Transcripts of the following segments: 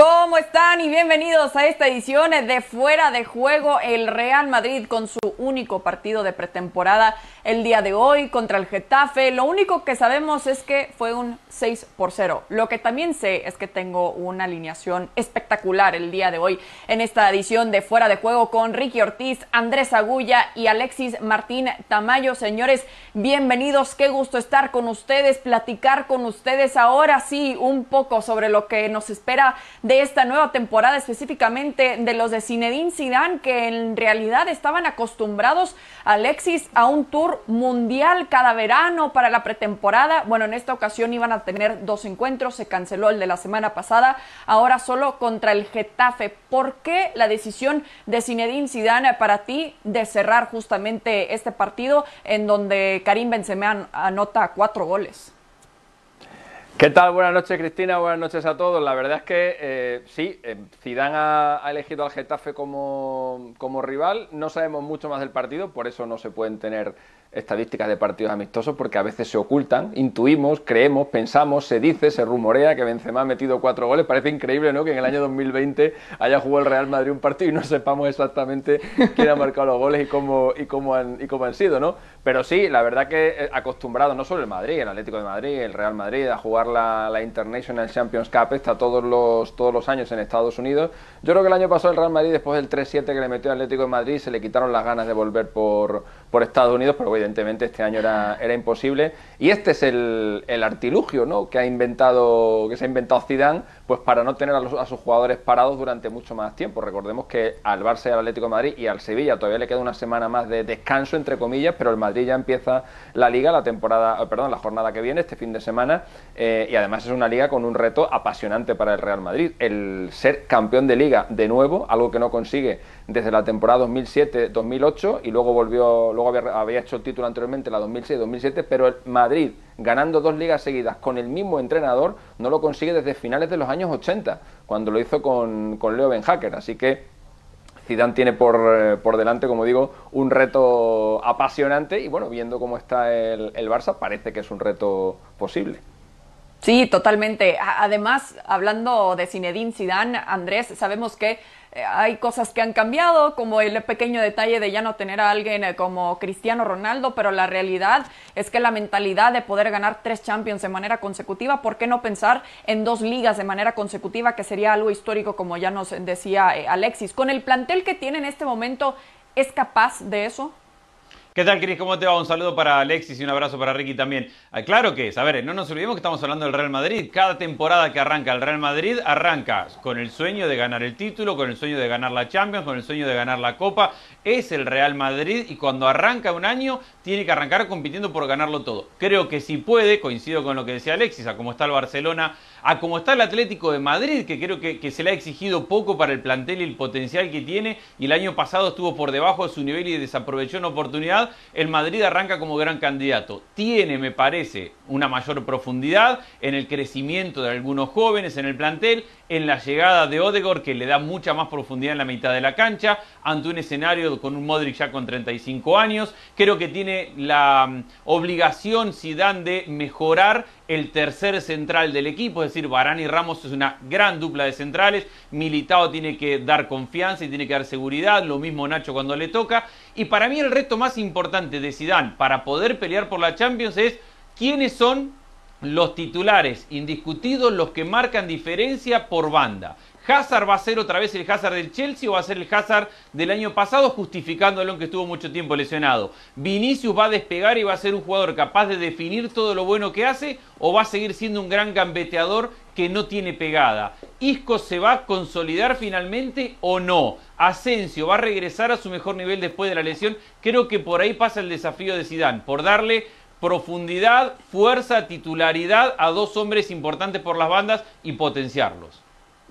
con ¿Cómo están? Y bienvenidos a esta edición de Fuera de Juego. El Real Madrid con su único partido de pretemporada el día de hoy contra el Getafe. Lo único que sabemos es que fue un 6 por 0. Lo que también sé es que tengo una alineación espectacular el día de hoy en esta edición de Fuera de Juego con Ricky Ortiz, Andrés Agulla y Alexis Martín Tamayo. Señores, bienvenidos. Qué gusto estar con ustedes, platicar con ustedes ahora sí un poco sobre lo que nos espera de esta nueva temporada, específicamente de los de Zinedine Zidane, que en realidad estaban acostumbrados, Alexis, a un tour mundial cada verano para la pretemporada. Bueno, en esta ocasión iban a tener dos encuentros, se canceló el de la semana pasada, ahora solo contra el Getafe. ¿Por qué la decisión de Zinedine Zidane para ti de cerrar justamente este partido en donde Karim Benzema anota cuatro goles? ¿Qué tal? Buenas noches, Cristina. Buenas noches a todos. La verdad es que eh, sí, eh, Zidane ha, elegido al Getafe como, como rival. No sabemos mucho más del partido, por eso no se pueden tener estadísticas de partidos amistosos porque a veces se ocultan, intuimos, creemos, pensamos, se dice, se rumorea que Benzema ha metido cuatro goles. Parece increíble, ¿no? Que en el año 2020 haya jugado el Real Madrid un partido y no sepamos exactamente quién ha marcado los goles y cómo, y cómo, han, y cómo han sido, ¿no? Pero sí, la verdad que eh, acostumbrado no solo el Madrid, el Atlético de Madrid, el Real Madrid a jugar la, la International Champions Cup está todos los, todos los años en Estados Unidos. Yo creo que el año pasado el Real Madrid, después del 3-7 que le metió el Atlético de Madrid, se le quitaron las ganas de volver por, por Estados Unidos, pero evidentemente este año era, era imposible. Y este es el, el, artilugio ¿no? que, ha inventado, que se ha inventado Zidane pues para no tener a, los, a, sus jugadores parados durante mucho más tiempo. Recordemos que al Barça, al Atlético Madrid y al Sevilla todavía le queda una semana más de descanso, entre comillas, pero el Madrid ya empieza la liga, la temporada, perdón, la jornada que viene, este fin de semana, eh, y además es una liga con un reto apasionante para el Real Madrid. El ser campeón de liga de nuevo, algo que no consigue desde la temporada 2007-2008 y luego volvió, luego había, había, hecho el título anteriormente, la 2006-2007, pero el Madrid ganando dos ligas seguidas con el mismo entrenador no lo consigue desde finales de los años 80, cuando lo hizo con, con Leo Ben Hacker. Así que Zidane tiene por, eh, por, delante, como digo, un reto apasionante y bueno, viendo cómo está el, el Barça, parece que es un reto posible. Sí, totalmente. Además, hablando de Zinedine Zidane, Andrés, sabemos que hay cosas que han cambiado, como el pequeño detalle de ya no tener a alguien eh, como Cristiano Ronaldo, pero la realidad es que la mentalidad de poder ganar tres Champions de manera consecutiva, ¿por qué no pensar en dos ligas de manera consecutiva, que sería algo histórico, como ya nos decía eh, Alexis? Con el plantel que tiene en este momento, ¿es capaz de eso? ¿Qué tal, Cris? ¿Cómo te va? Un saludo para Alexis y un abrazo para Ricky también. Ah, claro que es. A ver, no nos olvidemos que estamos hablando del Real Madrid. Cada temporada que arranca el Real Madrid arranca con el sueño de ganar el título, con el sueño de ganar la Champions, con el sueño de ganar la Copa. Es el Real Madrid y cuando arranca un año tiene que arrancar compitiendo por ganarlo todo. Creo que si puede, coincido con lo que decía Alexis, a cómo está el Barcelona, a cómo está el Atlético de Madrid, que creo que, que, se le ha exigido poco para el plantel y el potencial que tiene, y el año pasado estuvo por debajo de su nivel y desaprovechó una oportunidad, el Madrid arranca como gran candidato. Tiene, me parece, una mayor profundidad en el crecimiento de algunos jóvenes en el plantel, en la llegada de Odegaard, que le da mucha más profundidad en la mitad de la cancha, ante un escenario con un Modric ya con 35 años. Creo que tiene la um, obligación Zidane de mejorar el tercer central del equipo, es decir, Varane y Ramos es una gran dupla de centrales, Militao tiene que dar confianza y tiene que dar seguridad, lo mismo Nacho cuando le toca, y para mí el reto más importante de Zidane para poder pelear por la Champions es quiénes son los titulares indiscutidos, los que marcan diferencia por banda. Hazard va a ser otra vez el Hazard del Chelsea o va a ser el Hazard del año pasado, justificándolo que estuvo mucho tiempo lesionado. Vinicius va a despegar y va a ser un jugador capaz de definir todo lo bueno que hace o va a seguir siendo un gran gambeteador que no tiene pegada. Isco se va a consolidar finalmente o no. Asensio va a regresar a su mejor nivel después de la lesión. Creo que por ahí pasa el desafío de Zidane, por darle profundidad, fuerza, titularidad a dos hombres importantes por las bandas y potenciarlos.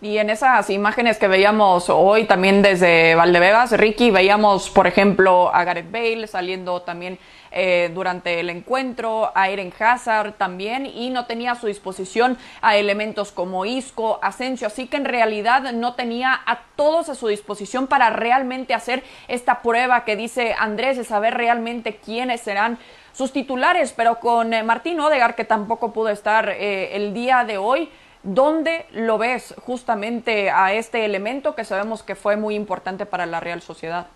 Y en esas imágenes que veíamos hoy también desde Valdebebas, Ricky, veíamos, por ejemplo, a Gareth Bale saliendo también eh, durante el encuentro, a Eren Hazard también, y no tenía a su disposición a elementos como Isco, Asensio, así que en realidad no tenía a todos a su disposición para realmente hacer esta prueba que dice Andrés, de saber realmente quiénes serán sus titulares, pero con eh, Martín Odegar, que tampoco pudo estar eh, el día de hoy, ¿Dónde lo ves justamente a este elemento que sabemos que fue muy importante para la Real Sociedad?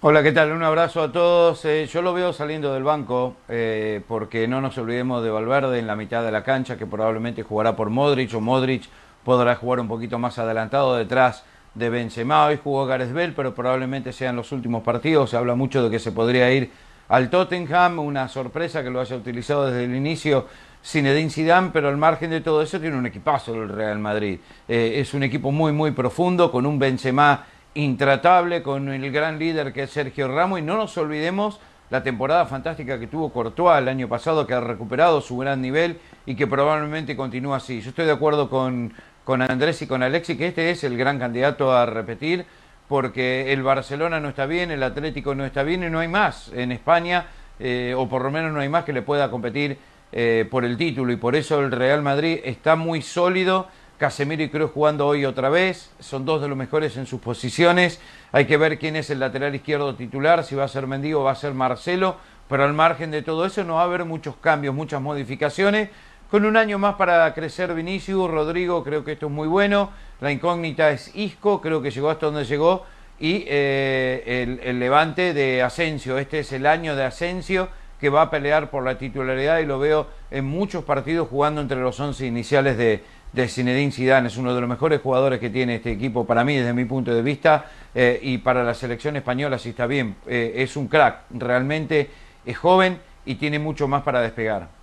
Hola, ¿qué tal? Un abrazo a todos. Eh, yo lo veo saliendo del banco eh, porque no nos olvidemos de Valverde en la mitad de la cancha que probablemente jugará por Modric o Modric podrá jugar un poquito más adelantado detrás de Benzema. Hoy jugó Gareth pero probablemente sean los últimos partidos. Se habla mucho de que se podría ir al Tottenham, una sorpresa que lo haya utilizado desde el inicio Zinedine Zidane, pero al margen de todo eso tiene un equipazo el Real Madrid. Eh, es un equipo muy, muy profundo, con un Benzema intratable, con el gran líder que es Sergio Ramos, y no nos olvidemos la temporada fantástica que tuvo Courtois el año pasado, que ha recuperado su gran nivel y que probablemente continúa así. Yo estoy de acuerdo con, con Andrés y con Alexi que este es el gran candidato a repetir, porque el Barcelona no está bien, el Atlético no está bien y no hay más en España, eh, o por lo menos no hay más que le pueda competir eh, por el título, y por eso el Real Madrid está muy sólido Casemiro y Cruz jugando hoy otra vez, son dos de los mejores en sus posiciones. Hay que ver quién es el lateral izquierdo titular, si va a ser Mendigo o va a ser Marcelo, pero al margen de todo eso no va a haber muchos cambios, muchas modificaciones. Con un año más para crecer Vinicius, Rodrigo, creo que esto es muy bueno. La incógnita es Isco, creo que llegó hasta donde llegó. Y eh, el, el levante de Asensio, este es el año de Asensio que va a pelear por la titularidad y lo veo en muchos partidos jugando entre los once iniciales de, de Zinedine Zidane. Es uno de los mejores jugadores que tiene este equipo para mí, desde mi punto de vista, eh, y para la selección española, si está bien. Eh, es un crack, realmente es joven y tiene mucho más para despegar.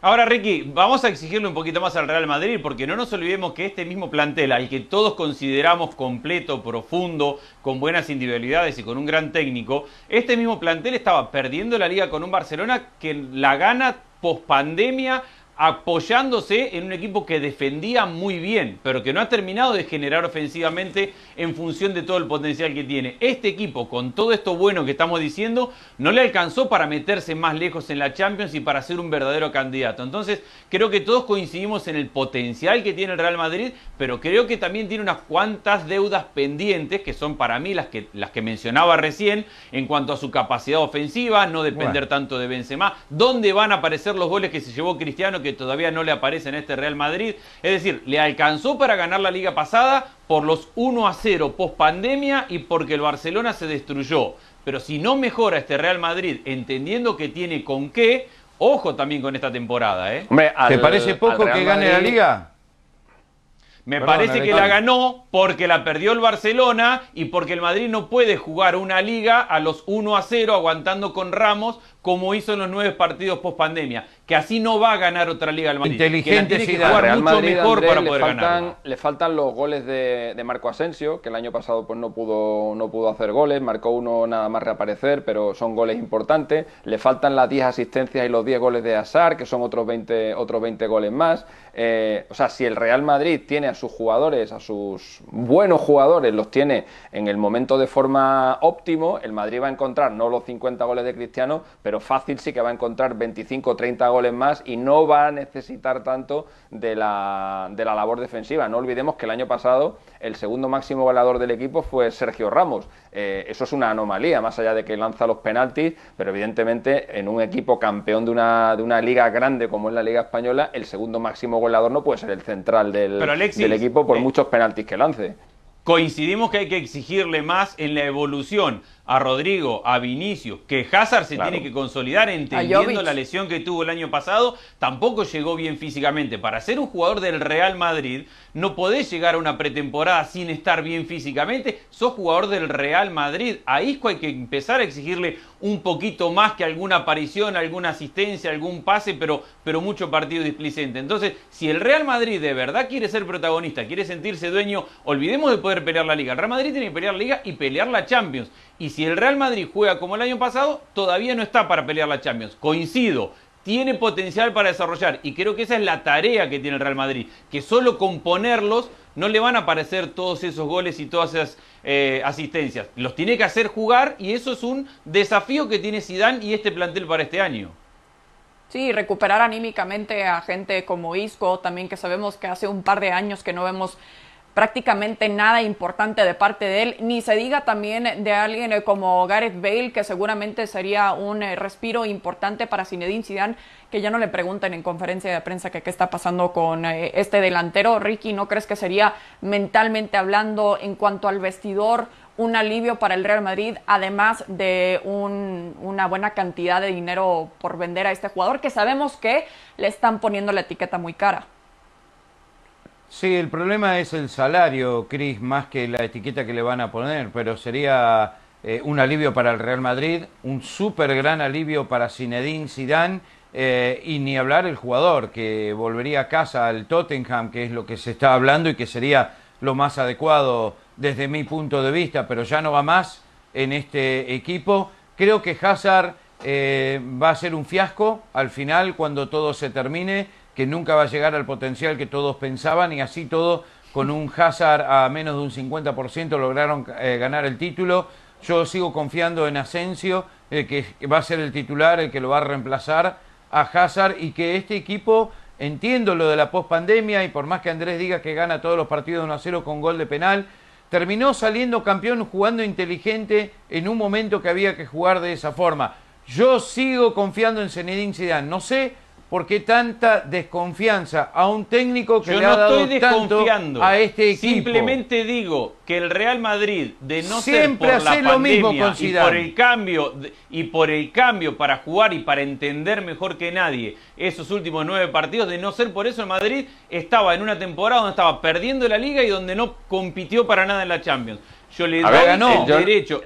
Ahora, Ricky, vamos a exigirle un poquito más al Real Madrid, porque no nos olvidemos que este mismo plantel, al que todos consideramos completo, profundo, con buenas individualidades y con un gran técnico, este mismo plantel estaba perdiendo la liga con un Barcelona que la gana post pandemia apoyándose en un equipo que defendía muy bien, pero que no ha terminado de generar ofensivamente en función de todo el potencial que tiene. Este equipo, con todo esto bueno que estamos diciendo, no le alcanzó para meterse más lejos en la Champions y para ser un verdadero candidato. Entonces, creo que todos coincidimos en el potencial que tiene el Real Madrid, pero creo que también tiene unas cuantas deudas pendientes, que son para mí las que, las que mencionaba recién, en cuanto a su capacidad ofensiva, no depender tanto de Benzema, dónde van a aparecer los goles que se llevó Cristiano, que todavía no le aparece en este Real Madrid. Es decir, le alcanzó para ganar la liga pasada por los 1 a 0 post pandemia y porque el Barcelona se destruyó. Pero si no mejora este Real Madrid entendiendo que tiene con qué, ojo también con esta temporada. ¿eh? ¿Te parece poco que gane la liga? Me parece que la ganó porque la perdió el Barcelona y porque el Madrid no puede jugar una liga a los 1 a 0 aguantando con Ramos como hizo en los nueve partidos post pandemia, que así no va a ganar otra liga al Madrid. Inteligente, que tiene que jugar Real mucho mejor para poder le faltan, Le faltan los goles de, Marco Asensio, que el año pasado pues no pudo, no pudo hacer goles, marcó uno nada más reaparecer, pero son goles importantes. Le faltan las 10 asistencias y los 10 goles de Asar, que son otros 20, otros 20 goles más. Eh, o sea, si el Real Madrid tiene a sus jugadores, a sus buenos jugadores, los tiene en el momento de forma óptimo, el Madrid va a encontrar no los 50 goles de Cristiano, pero fácil sí que va a encontrar 25 o 30 goles más y no va a necesitar tanto de la, de la labor defensiva. No olvidemos que el año pasado el segundo máximo goleador del equipo fue Sergio Ramos. Eh, eso es una anomalía, más allá de que lanza los penaltis, pero evidentemente en un equipo campeón de una, de una liga grande como es la Liga Española, el segundo máximo goleador no puede ser el central del, del equipo por eh, muchos penaltis que lance. Coincidimos que hay que exigirle más en la evolución a Rodrigo, a Vinicius, que Hazard se tiene que consolidar entendiendo la lesión que tuvo el año pasado, tampoco llegó bien físicamente. Para ser un jugador del Real Madrid, no podés llegar a una pretemporada sin estar bien físicamente. Sos jugador del Real Madrid. A Isco hay que empezar a exigirle un poquito más que alguna aparición, alguna asistencia, algún pase, pero, pero mucho partido displicente. Entonces, si el Real Madrid de verdad quiere ser protagonista, quiere sentirse dueño, olvidemos de poder pelear la liga. El Real Madrid tiene que pelear la liga y pelear la Champions. Y si el Real Madrid juega como el año pasado, todavía no está para pelear la Champions. Coincido, tiene potencial para desarrollar y creo que esa es la tarea que tiene el Real Madrid, que solo con ponerlos no le van a aparecer todos esos goles y todas esas eh, asistencias. Los tiene que hacer jugar y eso es un desafío que tiene Zidane y este plantel para este año. Sí, recuperar anímicamente a gente como Isco, también que sabemos que hace un par de años que no vemos prácticamente nada importante de parte de él, ni se diga también de alguien eh, como Gareth Bale, que seguramente sería un eh, respiro importante para Zinedine Zidane, que ya no le pregunten en conferencia de prensa qué está pasando con eh, este delantero. Ricky, ¿no crees que sería mentalmente hablando en cuanto al vestidor un alivio para el Real Madrid, además de una buena cantidad de dinero por vender a este jugador, que sabemos que le están poniendo la etiqueta muy cara? Sí, el problema es el salario, Cris, más que la etiqueta que le van a poner, pero sería eh, un alivio para el Real Madrid, un súper gran alivio para Zinedine Zidane eh, y ni hablar el jugador que volvería a casa al Tottenham, que es lo que se está hablando y que sería lo más adecuado desde mi punto de vista, pero ya no va más en este equipo. Creo que Hazard eh, va a ser un fiasco al final cuando todo se termine que nunca va a llegar al potencial que todos pensaban y así todo con un Hazard a menos de un 50% lograron eh, ganar el título. Yo sigo confiando en Asensio, eh, que va a ser el titular, el que lo va a reemplazar a Hazard y que este equipo, entiendo lo de la pospandemia y por más que Andrés diga que gana todos los partidos de 1 a 0 con gol de penal, terminó saliendo campeón jugando inteligente en un momento que había que jugar de esa forma. Yo sigo confiando en Zinedine Zidane. No sé ¿Por qué tanta desconfianza a un técnico que le ha dado tanto a este equipo? Simplemente digo que el Real Madrid, de no ser por la pandemia y por el cambio y por el cambio para jugar y para entender mejor que nadie esos últimos nueve partidos, de no ser por eso el Madrid estaba en una temporada donde estaba perdiendo la Liga y donde no compitió para nada en la Champions. Yo le doy el derecho.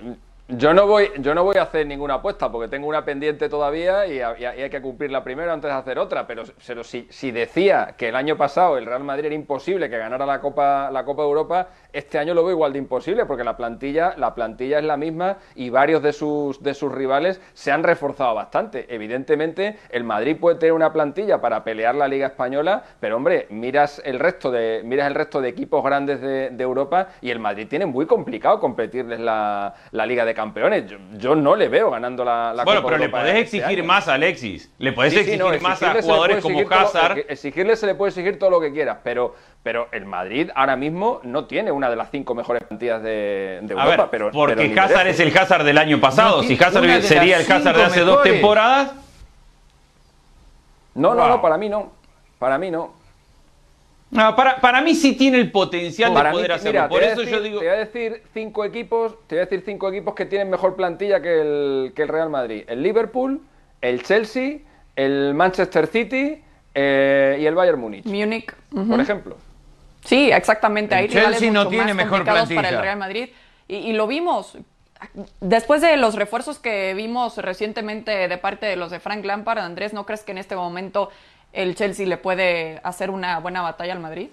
Yo no, voy, yo no voy a hacer ninguna apuesta porque tengo una pendiente todavía y, hay que cumplirla primero antes de hacer otra. Pero, si, si, decía que el año pasado el Real Madrid era imposible que ganara la Copa, la Copa de Europa, este año lo veo igual de imposible porque la plantilla, la plantilla es la misma y varios de sus, de sus rivales se han reforzado bastante. Evidentemente, el Madrid puede tener una plantilla para pelear la Liga Española, pero hombre, miras el resto de, miras el resto de equipos grandes de, Europa y el Madrid tiene muy complicado competirles la, la Liga de campeones. Yo, no le veo ganando la, la bueno, pero le podés este exigir más a Alexis. Le podés exigir más a jugadores como Hazard. exigirle se le puede exigir todo lo que quieras, pero, pero el Madrid ahora mismo no tiene una de las cinco mejores plantillas de, Europa. pero, porque Hazard es el Hazard del año pasado. si Hazard sería el Hazard de hace dos temporadas. No, no, no, para mí no. Para mí no. No, para, para mí sí tiene el potencial de poder hacerlo. Por eso yo digo. Te voy a decir cinco equipos, te voy a decir cinco equipos que tienen mejor plantilla que el, que el Real Madrid. El Liverpool, el Chelsea, el Manchester City eh, y el Bayern Múnich. Múnich. Por ejemplo. Sí, exactamente. El Chelsea no tiene mejor plantilla. para el Real Madrid. Y, y lo vimos. Después de los refuerzos que vimos recientemente de parte de los de Frank Lampard, Andrés, ¿no crees que en este momento el Chelsea le puede hacer una buena batalla al Madrid?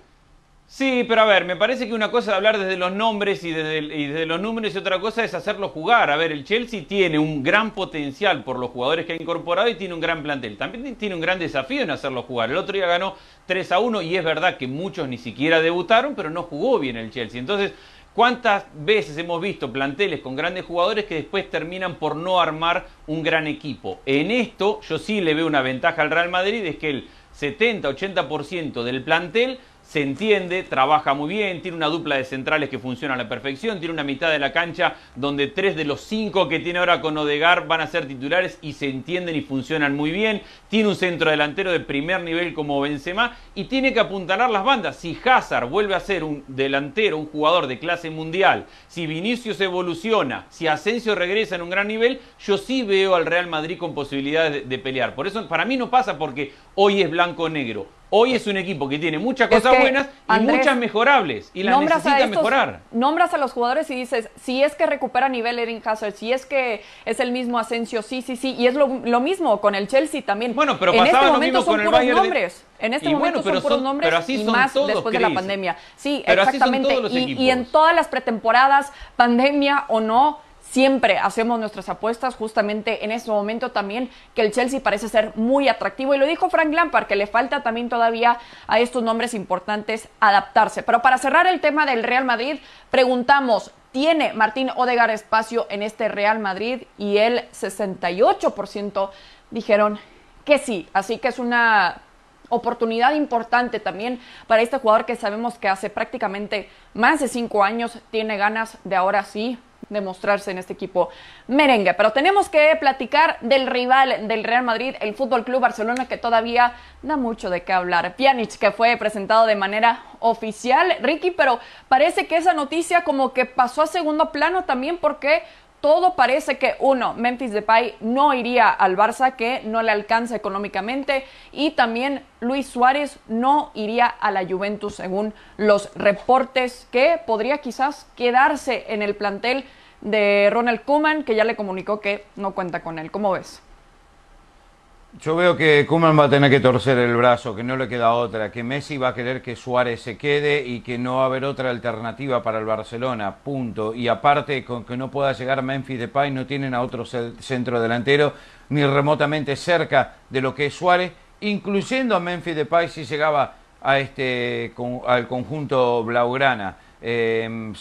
Sí, pero a ver, me parece que una cosa es hablar desde los nombres y desde, los números y otra cosa es hacerlo jugar. A ver, el Chelsea tiene un gran potencial por los jugadores que ha incorporado y tiene un gran plantel. También tiene un gran desafío en hacerlo jugar. El otro día ganó 3 a 1 y es verdad que muchos ni siquiera debutaron, pero no jugó bien el Chelsea. Entonces, ¿cuántas veces hemos visto planteles con grandes jugadores que después terminan por no armar un gran equipo? En esto yo sí le veo una ventaja al Real Madrid, es que el 70-80% del plantel se entiende, trabaja muy bien, tiene una dupla de centrales que funciona a la perfección, tiene una mitad de la cancha donde tres de los cinco que tiene ahora con Odegar van a ser titulares y se entienden y funcionan muy bien, tiene un centro delantero de primer nivel como Benzema y tiene que apuntalar las bandas. Si Hazard vuelve a ser un delantero, un jugador de clase mundial, si Vinicius evoluciona, si Asensio regresa en un gran nivel, yo sí veo al Real Madrid con posibilidades de, de pelear. Por eso para mí no pasa porque hoy es blanco-negro Hoy es un equipo que tiene muchas cosas buenas y muchas mejorables y las necesita mejorar. Nombras a los jugadores y dices, si es que recupera nivel Eden Hazard, si es que es el mismo Asensio, sí, sí, sí, y es lo, mismo con el Chelsea también. Bueno, pero en este momento son puros nombres. En este momento son puros nombres y más después de la pandemia. Sí, exactamente. y en todas las pretemporadas, pandemia o no, siempre hacemos nuestras apuestas justamente en este momento también que el Chelsea parece ser muy atractivo y lo dijo Frank Lampard que le falta también todavía a estos nombres importantes adaptarse. Pero para cerrar el tema del Real Madrid, preguntamos, ¿tiene Martín Odegar espacio en este Real Madrid? Y el 68% dijeron que sí, así que es una oportunidad importante también para este jugador que sabemos que hace prácticamente más de cinco años tiene ganas de ahora sí demostrarse en este equipo merengue. Pero tenemos que platicar del rival del Real Madrid, el Fútbol Club Barcelona, que todavía da mucho de qué hablar. Pjanic, que fue presentado de manera oficial, Ricky, pero parece que esa noticia como que pasó a segundo plano también porque todo parece que uno, Memphis Depay no iría al Barça, que no le alcanza económicamente, y también Luis Suárez no iría a la Juventus, según los reportes, que podría quizás quedarse en el plantel de Ronald Koeman, que ya le comunicó que no cuenta con él. ¿Cómo ves? Yo veo que Kuman va a tener que torcer el brazo, que no le queda otra, que Messi va a querer que Suárez se quede y que no va a haber otra alternativa para el Barcelona, punto. Y aparte, con que no pueda llegar Memphis Depay, no tienen a otro centro delantero ni remotamente cerca de lo que es Suárez, incluyendo a Memphis Depay si llegaba a este, al conjunto blaugrana. Eh,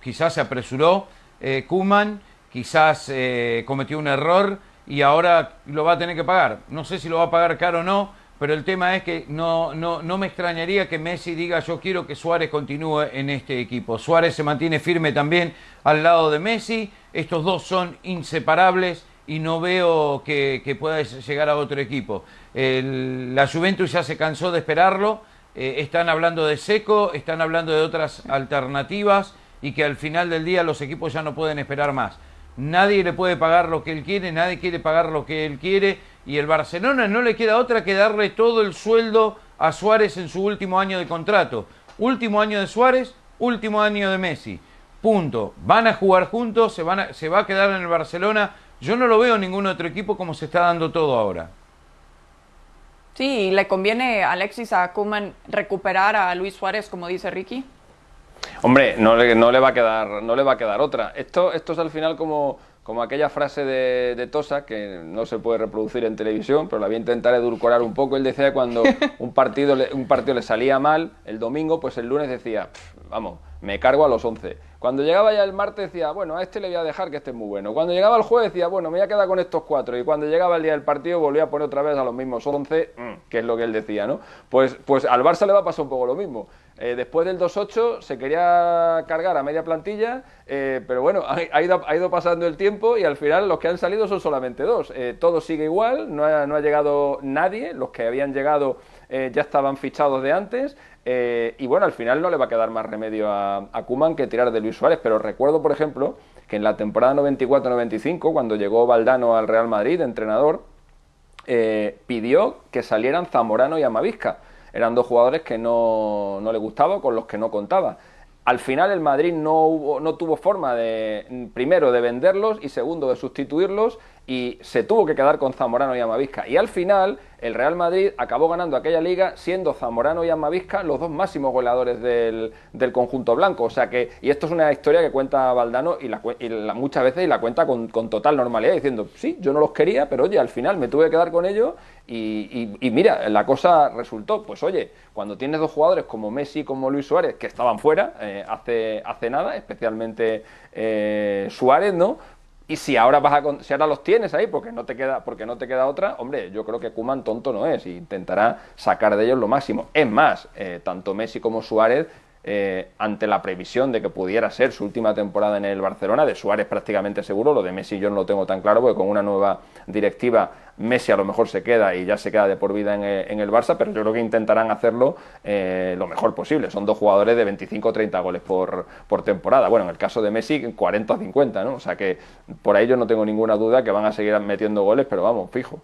quizás se apresuró eh, Kuman, quizás eh, cometió un error y ahora lo va a tener que pagar. No sé si lo va a pagar caro o no, pero el tema es que no, no, no me extrañaría que Messi diga yo quiero que Suárez continúe en este equipo. Suárez se mantiene firme también al lado de Messi, estos dos son inseparables y no veo que, pueda llegar a otro equipo. la Juventus ya se cansó de esperarlo, eh, están hablando de Seco, están hablando de otras alternativas y que al final del día los equipos ya no pueden esperar más nadie le puede pagar lo que él quiere, nadie quiere pagar lo que él quiere y el Barcelona no le queda otra que darle todo el sueldo a Suárez en su último año de contrato. Último año de Suárez, último año de Messi. Punto. Van a jugar juntos, se, van se va a quedar en el Barcelona. Yo no lo veo en ningún otro equipo como se está dando todo ahora. Sí, ¿le conviene Alexis a Kuman recuperar a Luis Suárez, como dice Ricky? Hombre, no le, no le, va a quedar, no le va a quedar otra. Esto, esto es al final como, como aquella frase de, de, Tosa, que no se puede reproducir en televisión, pero la voy a intentar edulcorar un poco. Él decía cuando un partido, un partido le salía mal el domingo, pues el lunes decía, vamos, me cargo a los 11. Cuando llegaba ya el martes decía, bueno, a este le voy a dejar que este es muy bueno. Cuando llegaba el jueves decía, bueno, me voy a quedar con estos cuatro. Y cuando llegaba el día del partido volvía a poner otra vez a los mismos 11, mm, que es lo que él decía, ¿no? Pues, pues al Barça le va a pasar un poco lo mismo. Eh, después del 2-8 se quería cargar a media plantilla, eh, pero bueno, ha, ido, pasando el tiempo y al final los que han salido son solamente dos. Eh, todo sigue igual, no ha, no ha, llegado nadie, los que habían llegado ya estaban fichados de antes. y bueno, al final no le va a quedar más remedio a, a Kuman que tirar de Luis Suárez. Pero recuerdo, por ejemplo, que en la temporada 94-95, cuando llegó Valdano al Real Madrid, entrenador, pidió que salieran Zamorano y Amavisca eran dos jugadores que no, no le gustaba, con los que no contaba. Al final el Madrid no, hubo, no tuvo forma de, primero, de venderlos y segundo, de sustituirlos y se tuvo que quedar con Zamorano y Amavisca. Y al final el Real Madrid acabó ganando aquella liga siendo Zamorano y Amavisca los dos máximos goleadores del, conjunto blanco. O sea que, y esto es una historia que cuenta Valdano y, la, muchas veces y la cuenta con, total normalidad, diciendo, sí, yo no los quería, pero oye, al final me tuve que quedar con ellos y, mira, la cosa resultó, pues oye, cuando tienes dos jugadores como Messi como Luis Suárez, que estaban fuera eh, hace, hace nada, especialmente eh, Suárez, ¿no? Y si ahora vas a si ahora los tienes ahí porque no te queda porque no te queda otra, hombre, yo creo que Kuman tonto no es y intentará sacar de ellos lo máximo. Es más, eh, tanto Messi como Suárez eh, ante la previsión de que pudiera ser su última temporada en el Barcelona, de Suárez prácticamente seguro, lo de Messi yo no lo tengo tan claro porque con una nueva directiva Messi a lo mejor se queda y ya se queda de por vida en, el Barça, pero yo creo que intentarán hacerlo eh, lo mejor posible. Son dos jugadores de 25 o 30 goles por, por temporada. Bueno, en el caso de Messi 40 o 50, ¿no? O sea que por ahí yo no tengo ninguna duda que van a seguir metiendo goles, pero vamos, fijo.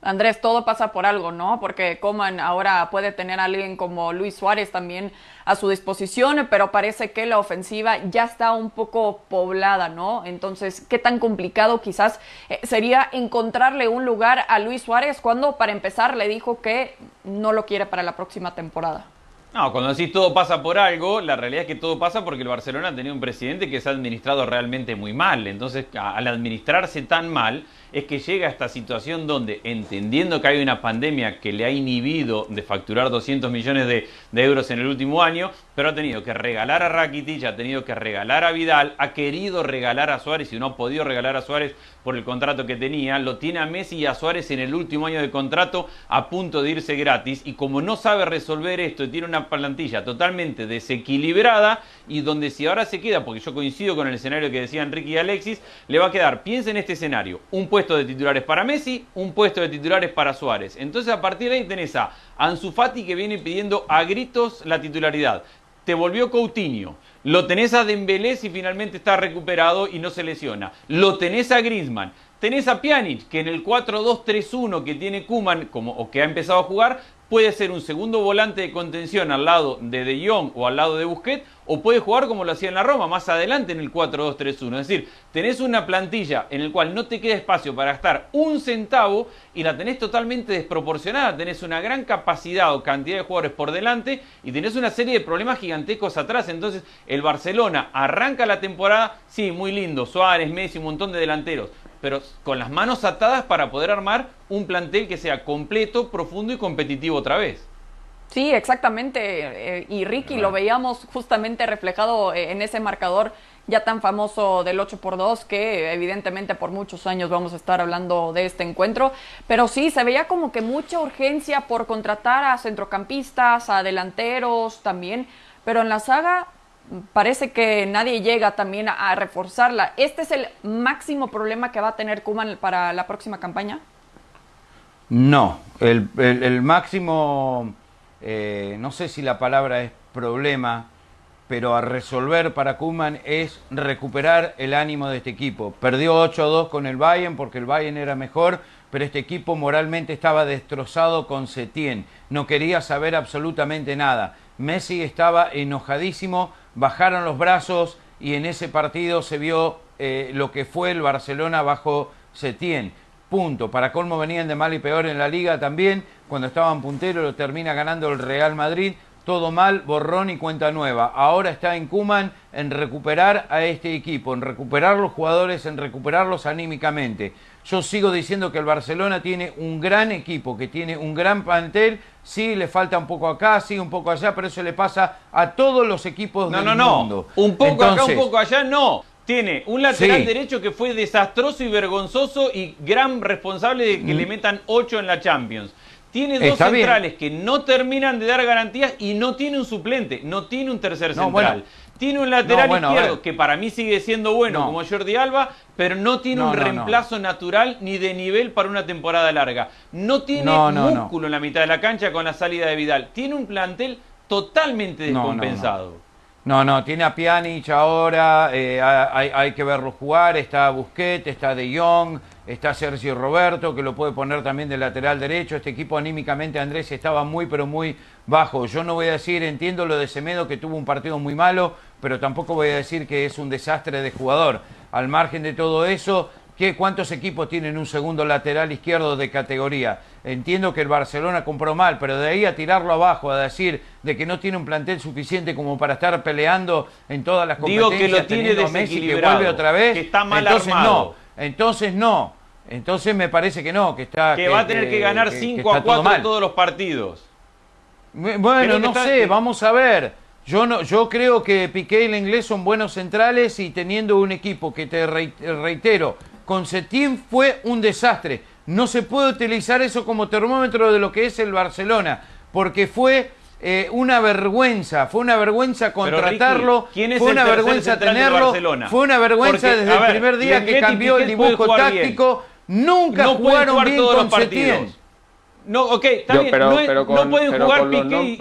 Andrés, todo pasa por algo, ¿no? Porque Coman ahora puede tener a alguien como Luis Suárez también a su disposición, pero parece que la ofensiva ya está un poco poblada, ¿no? Entonces, ¿qué tan complicado quizás eh, sería encontrarle un lugar a Luis Suárez cuando, para empezar, le dijo que no lo quiere para la próxima temporada? No, cuando decís todo pasa por algo, la realidad es que todo pasa porque el Barcelona ha tenido un presidente que se ha administrado realmente muy mal. Entonces, al administrarse tan mal, es que llega a esta situación donde, entendiendo que hay una pandemia que le ha inhibido de facturar 200 millones de, euros en el último año, pero ha tenido que regalar a Rakitic, ha tenido que regalar a Vidal, ha querido regalar a Suárez y no ha podido regalar a Suárez por el contrato que tenía, lo tiene a Messi y a Suárez en el último año de contrato a punto de irse gratis y como no sabe resolver esto y tiene una plantilla totalmente desequilibrada y donde si ahora se queda, porque yo coincido con el escenario que decían Ricky y Alexis, le va a quedar, piensa en este escenario, un puesto de titulares para Messi, un puesto de titulares para Suárez. Entonces a partir de ahí tenés a Ansu Fati que viene pidiendo a gritos la titularidad. Te volvió Coutinho. Lo tenés a Dembélé si finalmente está recuperado y no se lesiona. Lo tenés a Griezmann. Tenés a Pjanic, que en el 4-2-3-1 que tiene Kuman, como, o que ha empezado a jugar, puede ser un segundo volante de contención al lado de De Jong o al lado de Busquets, o puede jugar como lo hacía en la Roma, más adelante en el 4-2-3-1. Es decir, tenés una plantilla en la cual no te queda espacio para gastar un centavo y la tenés totalmente desproporcionada. Tenés una gran capacidad o cantidad de jugadores por delante y tenés una serie de problemas gigantescos atrás. Entonces, el Barcelona arranca la temporada, sí, muy lindo, Suárez, Messi, un montón de delanteros, pero con las manos atadas para poder armar un plantel que sea completo, profundo y competitivo otra vez. Sí, exactamente. Eh, y Ricky lo veíamos justamente reflejado eh, en ese marcador ya tan famoso del 8 por 2 que evidentemente por muchos años vamos a estar hablando de este encuentro, pero sí se veía como que mucha urgencia por contratar a centrocampistas, a delanteros también, pero en la saga parece que nadie llega también a, reforzarla. ¿Este es el máximo problema que va a tener Kuman para la próxima campaña? No, el, máximo, eh, no sé si la palabra es problema, pero a resolver para Kuman es recuperar el ánimo de este equipo. Perdió 8-2 con el Bayern porque el Bayern era mejor, pero este equipo moralmente estaba destrozado con Setién. No quería saber absolutamente nada. Messi estaba enojadísimo bajaron los brazos y en ese partido se vio eh, lo que fue el Barcelona bajo Setién. Punto. Para colmo venían de mal y peor en la liga también. Cuando estaban punteros lo termina ganando el Real Madrid. Todo mal, borrón y cuenta nueva. Ahora está en Cuman en recuperar a este equipo, en recuperar los jugadores, en recuperarlos anímicamente. Yo sigo diciendo que el Barcelona tiene un gran equipo, que tiene un gran plantel. Sí, le falta un poco acá, sí, un poco allá, pero eso le pasa a todos los equipos del mundo. No, no, no. Un poco acá, un poco allá, no. Tiene un lateral derecho que fue desastroso y vergonzoso y gran responsable de que le mm. metan 8 en la Champions. Tiene dos centrales que no terminan de dar garantías y no tiene un suplente, no tiene un tercer central. Tiene un lateral izquierdo que para mí sigue siendo bueno como Jordi Alba, pero no tiene un reemplazo natural ni de nivel para una temporada larga. No tiene músculo en la mitad de la cancha con la salida de Vidal. Tiene un plantel totalmente descompensado. No, no, tiene a Pjanic ahora, eh, hay, hay, que verlo jugar, está Busquets, está De Jong, está Sergio Roberto, que lo puede poner también de lateral derecho. Este equipo anímicamente, Andrés, estaba muy, pero muy bajo. Yo no voy a decir, entiendo lo de Semedo, que tuvo un partido muy malo, pero tampoco voy a decir que es un desastre de jugador. Al margen de todo eso, ¿qué, ¿cuántos equipos tienen un segundo lateral izquierdo de categoría? Entiendo que el Barcelona compró mal, pero de ahí a tirarlo abajo, a decir de que no tiene un plantel suficiente como para estar peleando en todas las competencias, Digo que lo tiene Messi que vuelve otra vez, que está mal entonces no, entonces no. Entonces me parece que no, que está... Que, va a tener que, ganar 5 a 4 en todos los partidos. Bueno, no sé, vamos a ver. Yo, no, yo creo que Piqué y el inglés son buenos centrales y teniendo un equipo que te reitero, con Setién fue un desastre. No se puede utilizar eso como termómetro de lo que es el Barcelona, porque fue eh, una vergüenza, fue una vergüenza contratarlo, fue una vergüenza tenerlo, fue una vergüenza desde el primer día que cambió el dibujo táctico. Nunca jugaron bien con Setién. No, ok, está bien. no, pueden jugar Piqué y,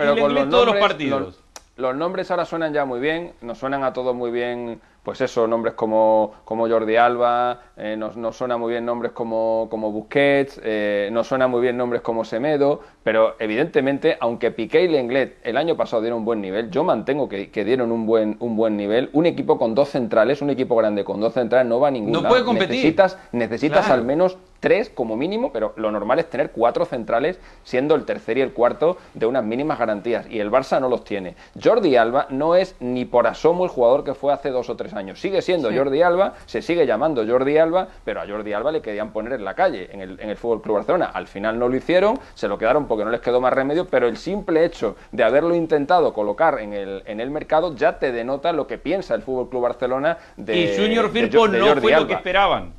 todos los partidos. Los, nombres ahora suenan ya muy bien, nos suenan a todos muy bien pues eso, nombres como, como Jordi Alba, eh, nos, suena muy bien nombres como, como Busquets, eh, nos suena muy bien nombres como Semedo, pero evidentemente, aunque Piqué y Lenglet el año pasado dieron un buen nivel, yo mantengo que, que, dieron un buen, un buen nivel. Un equipo con dos centrales, un equipo grande con dos centrales no va a ningún no lado. puede competir. Necesitas, necesitas claro. al menos tres como mínimo, pero lo normal es tener cuatro centrales, siendo el tercer y el cuarto de unas mínimas garantías, y el Barça no los tiene. Jordi Alba no es ni por asomo el jugador que fue hace dos o tres años. Sigue siendo sí. Jordi Alba, se sigue llamando Jordi Alba, pero a Jordi Alba le querían poner en la calle, en el, en el Fútbol Club Barcelona. Al final no lo hicieron, se lo quedaron porque no les quedó más remedio, pero el simple hecho de haberlo intentado colocar en el, en el mercado ya te denota lo que piensa el Fútbol Club Barcelona de. Y Junior Firpo no fue Alba. lo que esperaban.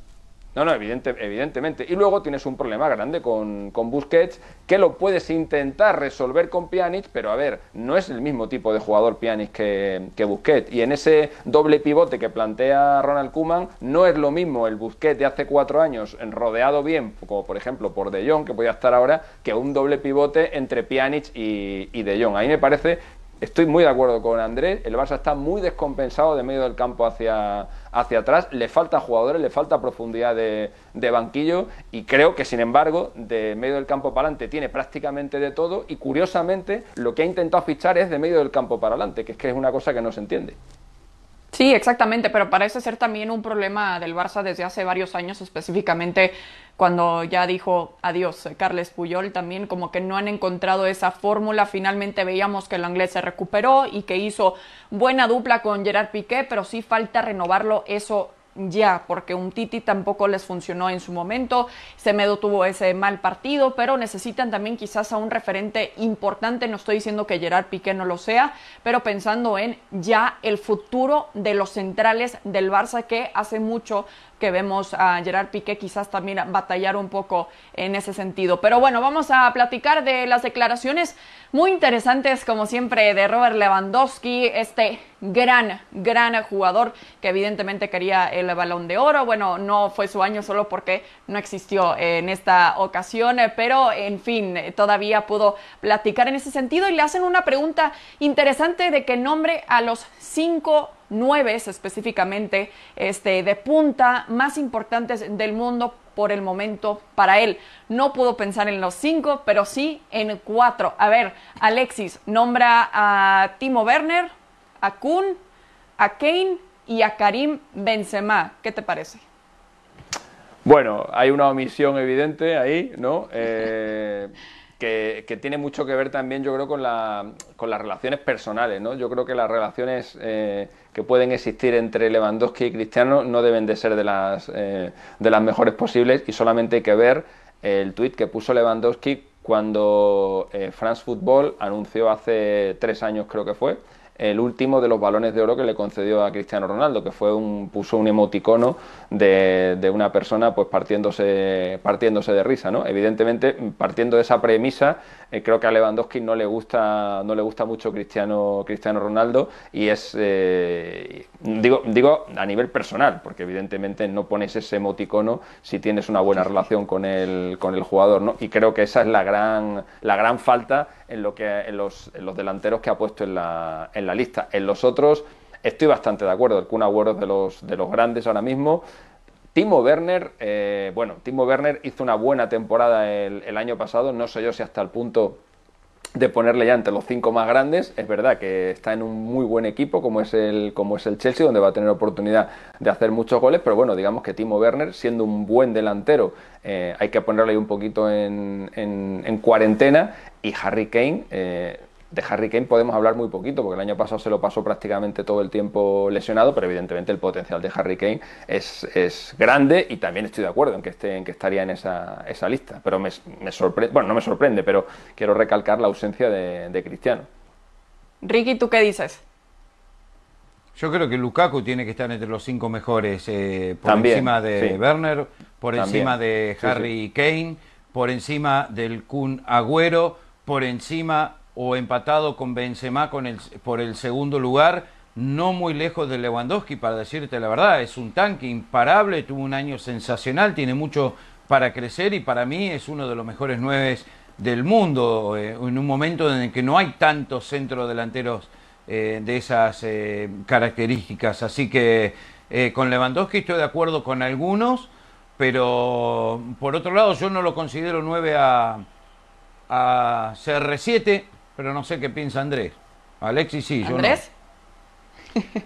No, no, evidente, evidentemente. Y luego tienes un problema grande con, con, Busquets, que lo puedes intentar resolver con Pjanic, pero a ver, no es el mismo tipo de jugador Pjanic que, que Busquets. Y en ese doble pivote que plantea Ronald Koeman, no es lo mismo el Busquets de hace cuatro años, rodeado bien, como por ejemplo por De Jong, que podía estar ahora, que un doble pivote entre Pjanic y, y De Jong. Ahí me parece Estoy muy de acuerdo con Andrés, el Barça está muy descompensado de medio del campo hacia, hacia atrás, le falta jugadores, le falta profundidad de, de, banquillo. Y creo que sin embargo de medio del campo para adelante tiene prácticamente de todo. Y curiosamente lo que ha intentado fichar es de medio del campo para adelante, que es que es una cosa que no se entiende. Sí, exactamente, pero parece ser también un problema del Barça desde hace varios años, específicamente cuando ya dijo adiós Carles Puyol, también como que no han encontrado esa fórmula. Finalmente veíamos que el inglés se recuperó y que hizo buena dupla con Gerard Piqué, pero sí falta renovarlo eso ya, porque un Titi tampoco les funcionó en su momento, Semedo tuvo ese mal partido, pero necesitan también quizás a un referente importante, no estoy diciendo que Gerard Piqué no lo sea, pero pensando en ya el futuro de los centrales del Barça que hace mucho que vemos a Gerard Piqué quizás también batallar un poco en ese sentido. Pero bueno, vamos a platicar de las declaraciones muy interesantes, como siempre, de Robert Lewandowski, este gran, gran jugador que evidentemente quería el balón de oro. Bueno, no fue su año solo porque no existió en esta ocasión, pero en fin, todavía pudo platicar en ese sentido y le hacen una pregunta interesante de que nombre a los cinco nueve específicamente este, de punta más importantes del mundo por el momento para él. No pudo pensar en los cinco, pero sí en cuatro. A ver, Alexis nombra a Timo Werner, a Kun, a Kane y a Karim Benzema. ¿Qué te parece? Bueno, hay una omisión evidente ahí, ¿no? Eh, que, tiene mucho que ver también, yo creo, con, la, con las relaciones personales, ¿no? Yo creo que las relaciones eh, que pueden existir entre Lewandowski y Cristiano no deben de ser de las, eh, de las mejores posibles y solamente hay que ver el tuit que puso Lewandowski cuando eh, France Football anunció hace tres años, creo que fue, el último de los balones de oro que le concedió a Cristiano Ronaldo, que fue un, puso un emoticono de, de, una persona pues partiéndose, partiéndose de risa, ¿no? Evidentemente, partiendo de esa premisa, eh, creo que a Lewandowski no le gusta, no le gusta mucho Cristiano, Cristiano Ronaldo y es, eh, digo, digo a nivel personal, porque evidentemente no pones ese emoticono si tienes una buena relación con el, con el jugador, ¿no? Y creo que esa es la gran, la gran falta en, lo que, en, los, en los delanteros que ha puesto en la, en la lista. En los otros estoy bastante de acuerdo. El Kun Agüero de los, de los grandes ahora mismo. Timo Werner, eh, bueno, Timo Werner hizo una buena temporada el, el, año pasado, no sé yo si hasta el punto de ponerle ya entre los cinco más grandes, es verdad que está en un muy buen equipo como es el, como es el Chelsea, donde va a tener oportunidad de hacer muchos goles, pero bueno, digamos que Timo Werner, siendo un buen delantero, eh, hay que ponerle un poquito en, en, en cuarentena, y Harry Kane... Eh, de Harry Kane podemos hablar muy poquito, porque el año pasado se lo pasó prácticamente todo el tiempo lesionado, pero evidentemente el potencial de Harry Kane es, es grande y también estoy de acuerdo en que, esté, en que estaría en esa, esa lista. Pero me, me sorprende, bueno, no me sorprende, pero quiero recalcar la ausencia de, de Cristiano. Ricky, ¿tú qué dices? Yo creo que Lukaku tiene que estar entre los cinco mejores, eh, por También, encima de sí. Werner, por También. encima de Sí, Harry sí. Kane, por encima del Kun Agüero, por encima o empatado con Benzema por el segundo lugar, no muy lejos de Lewandowski, para decirte la verdad, es un tanque imparable, tuvo un año sensacional, tiene mucho para crecer y para mí es uno de los mejores nueve del mundo, eh, en un momento en el que no hay tantos centrodelanteros eh, de esas eh, características. Así que eh, con Lewandowski estoy de acuerdo con algunos, pero por otro lado yo no lo considero 9 a, a CR7, pero no sé qué piensa Andrés. Alexis sí, yo ¿Andrés?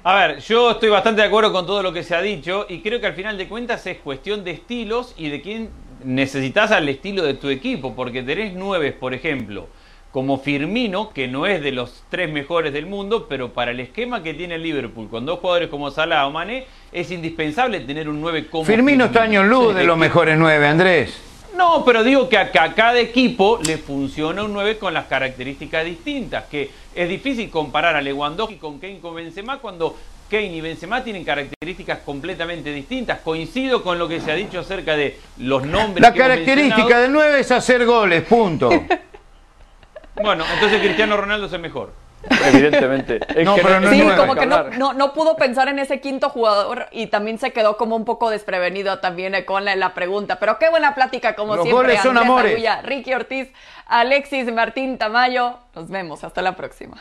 A ver, yo estoy bastante de acuerdo con todo lo que se ha dicho y creo que al final de cuentas es cuestión de estilos y de quién necesitas al estilo de tu equipo, porque tenés nueve, por ejemplo, como Firmino, que no es de los tres mejores del mundo, pero para el esquema que tiene el Liverpool, con dos jugadores como Salah o Mané, es indispensable tener un 9 como Firmino está año en luz de los mejores nueve, Andrés. No, pero digo que a, cada equipo le funciona un 9 con las características distintas, que es difícil comparar a Lewandowski con Kane con Benzema cuando Kane y Benzema tienen características completamente distintas. Coincido con lo que se ha dicho acerca de los nombres. La que característica del 9 es hacer goles, punto. Bueno, entonces Cristiano Ronaldo es el mejor. Evidentemente. Es No, que pero no es Sí, nueve, como que no, no, no pudo pensar en ese quinto jugador y también se quedó como un poco desprevenido también eh, con la, la pregunta. Pero qué buena plática, como Los siempre. goles son Andrés amores. Agulla, Ricky Ortiz, Alexis Martín Tamayo. Nos vemos. Hasta la próxima.